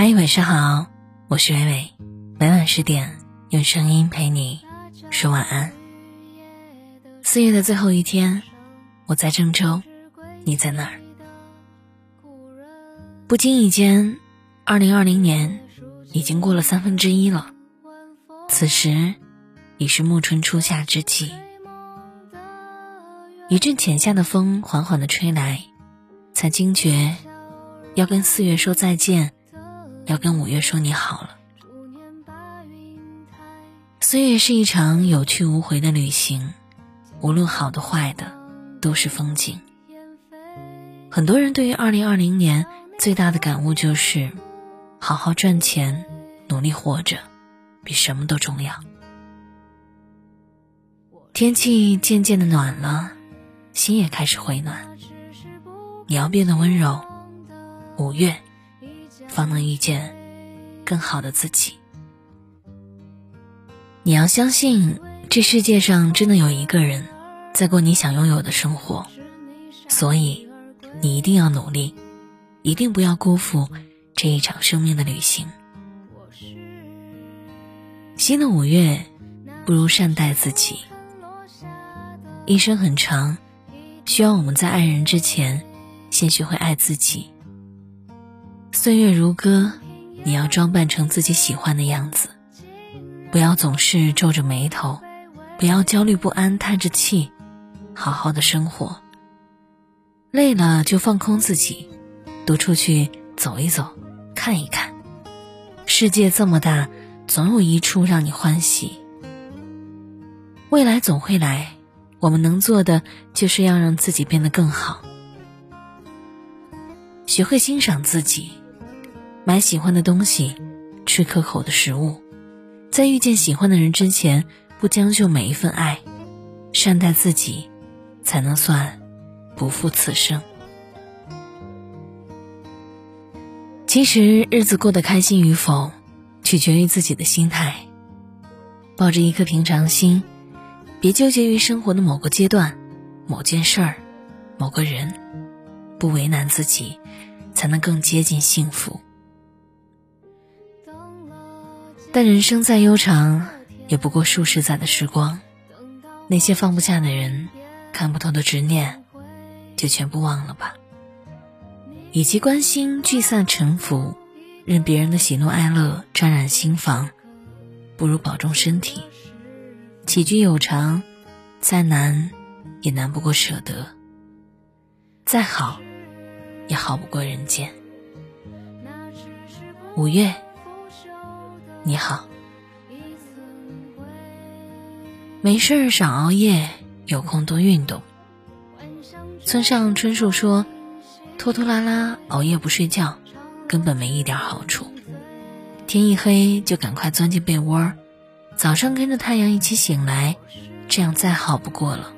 嗨，晚上好，我是伟伟，每晚十点用声音陪你说晚安。四月的最后一天，我在郑州，你在哪儿？不经意间，二零二零年已经过了三分之一了。此时已是暮春初夏之际，一阵浅夏的风缓缓的吹来，才惊觉要跟四月说再见。要跟五月说你好了。岁月是一场有去无回的旅行，无论好的坏的，都是风景。很多人对于二零二零年最大的感悟就是，好好赚钱，努力活着，比什么都重要。天气渐渐的暖了，心也开始回暖。你要变得温柔，五月。方能遇见更好的自己。你要相信，这世界上真的有一个人在过你想拥有的生活，所以你一定要努力，一定不要辜负这一场生命的旅行。新的五月，不如善待自己。一生很长，需要我们在爱人之前，先学会爱自己。岁月如歌，你要装扮成自己喜欢的样子，不要总是皱着眉头，不要焦虑不安叹着气，好好的生活。累了就放空自己，多出去走一走，看一看。世界这么大，总有一处让你欢喜。未来总会来，我们能做的就是要让自己变得更好，学会欣赏自己。买喜欢的东西，吃可口的食物，在遇见喜欢的人之前，不将就每一份爱，善待自己，才能算不负此生。其实日子过得开心与否，取决于自己的心态。抱着一颗平常心，别纠结于生活的某个阶段、某件事儿、某个人，不为难自己，才能更接近幸福。但人生再悠长，也不过数十载的时光。那些放不下的人，看不透的执念，就全部忘了吧。与其关心聚散沉浮，任别人的喜怒哀乐沾染心房，不如保重身体。起居有常，再难也难不过舍得；再好，也好不过人间。五月。你好，没事儿少熬夜，有空多运动。村上春树说：“拖拖拉拉熬夜不睡觉，根本没一点好处。天一黑就赶快钻进被窝，早上跟着太阳一起醒来，这样再好不过了。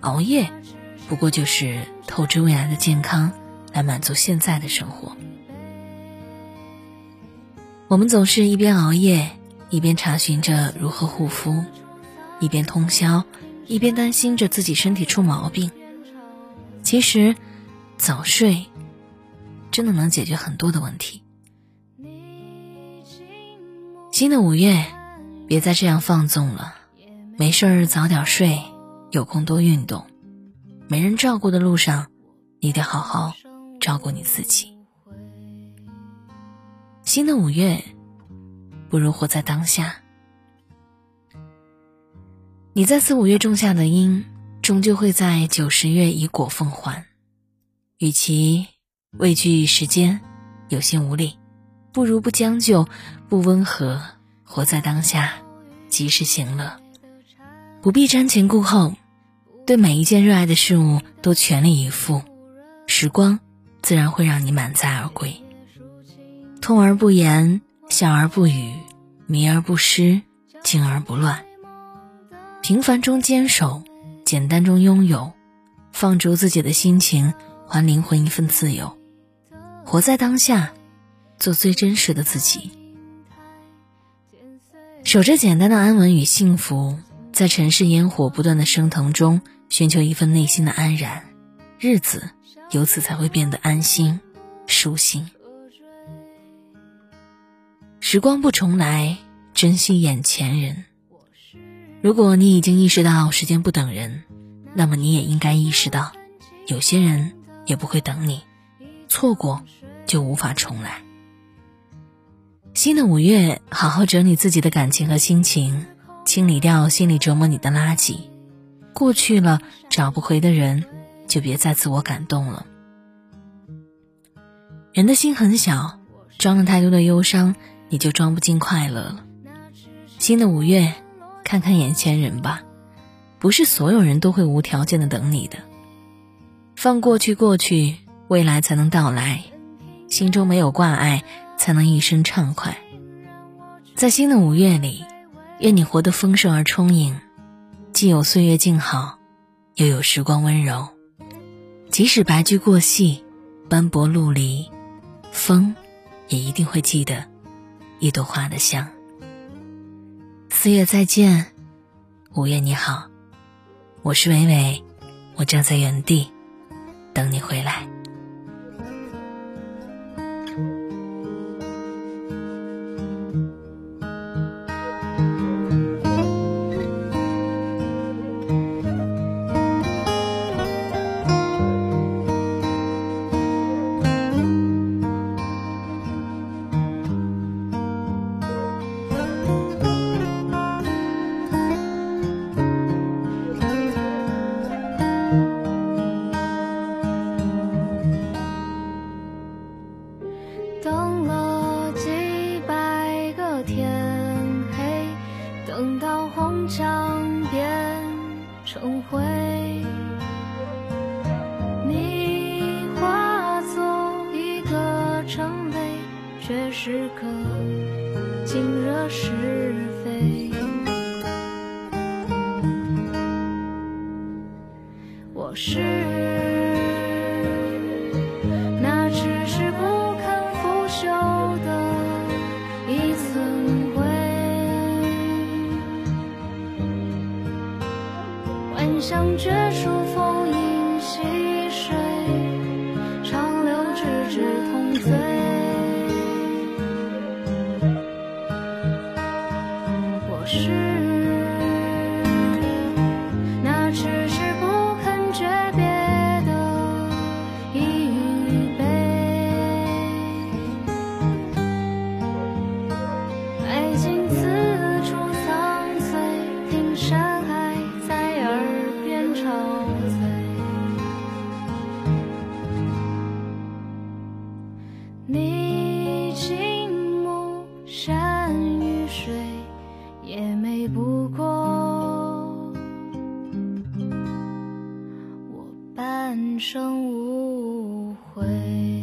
熬夜不过就是透支未来的健康，来满足现在的生活。”我们总是一边熬夜，一边查询着如何护肤，一边通宵，一边担心着自己身体出毛病。其实，早睡真的能解决很多的问题。新的五月，别再这样放纵了，没事儿早点睡，有空多运动。没人照顾的路上，你得好好照顾你自己。新的五月，不如活在当下。你在四五月种下的因，终究会在九十月以果奉还。与其畏惧时间，有心无力，不如不将就，不温和，活在当下，及时行乐，不必瞻前顾后，对每一件热爱的事物都全力以赴，时光自然会让你满载而归。痛而不言，笑而不语，迷而不失，静而不乱。平凡中坚守，简单中拥有，放逐自己的心情，还灵魂一份自由。活在当下，做最真实的自己，守着简单的安稳与幸福，在城市烟火不断的升腾中，寻求一份内心的安然，日子由此才会变得安心、舒心。时光不重来，珍惜眼前人。如果你已经意识到时间不等人，那么你也应该意识到，有些人也不会等你，错过就无法重来。新的五月，好好整理自己的感情和心情，清理掉心里折磨你的垃圾。过去了找不回的人，就别再自我感动了。人的心很小，装了太多的忧伤，你就装不进快乐了。新的五月，看看眼前人吧，不是所有人都会无条件的等你的。放过去过去，未来才能到来。心中没有挂碍。才能一生畅快。在新的五月里，愿你活得丰盛而充盈，既有岁月静好，又有时光温柔。即使白驹过隙，斑驳陆离，风也一定会记得一朵花的香。四月再见，五月你好，我是伟伟，我站在原地等你回来。将变成灰，你化作一个尘埃，却是个惊惹是非。我是。像绝处逢迎溪水，长流直至同醉。我是。半生无悔。